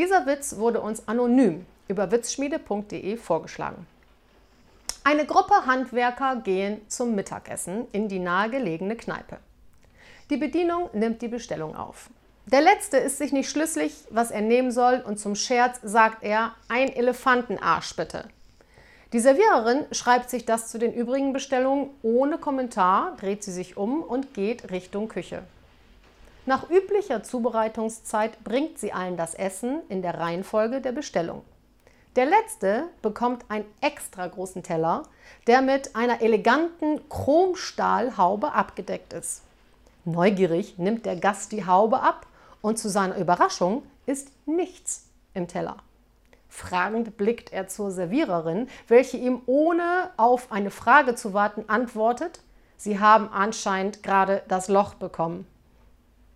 Dieser Witz wurde uns anonym über witzschmiede.de vorgeschlagen. Eine Gruppe Handwerker gehen zum Mittagessen in die nahegelegene Kneipe. Die Bedienung nimmt die Bestellung auf. Der letzte ist sich nicht schlüssig, was er nehmen soll, und zum Scherz sagt er: Ein Elefantenarsch bitte. Die Serviererin schreibt sich das zu den übrigen Bestellungen ohne Kommentar, dreht sie sich um und geht Richtung Küche. Nach üblicher Zubereitungszeit bringt sie allen das Essen in der Reihenfolge der Bestellung. Der letzte bekommt einen extra großen Teller, der mit einer eleganten Chromstahlhaube abgedeckt ist. Neugierig nimmt der Gast die Haube ab und zu seiner Überraschung ist nichts im Teller. Fragend blickt er zur Serviererin, welche ihm ohne auf eine Frage zu warten antwortet, Sie haben anscheinend gerade das Loch bekommen.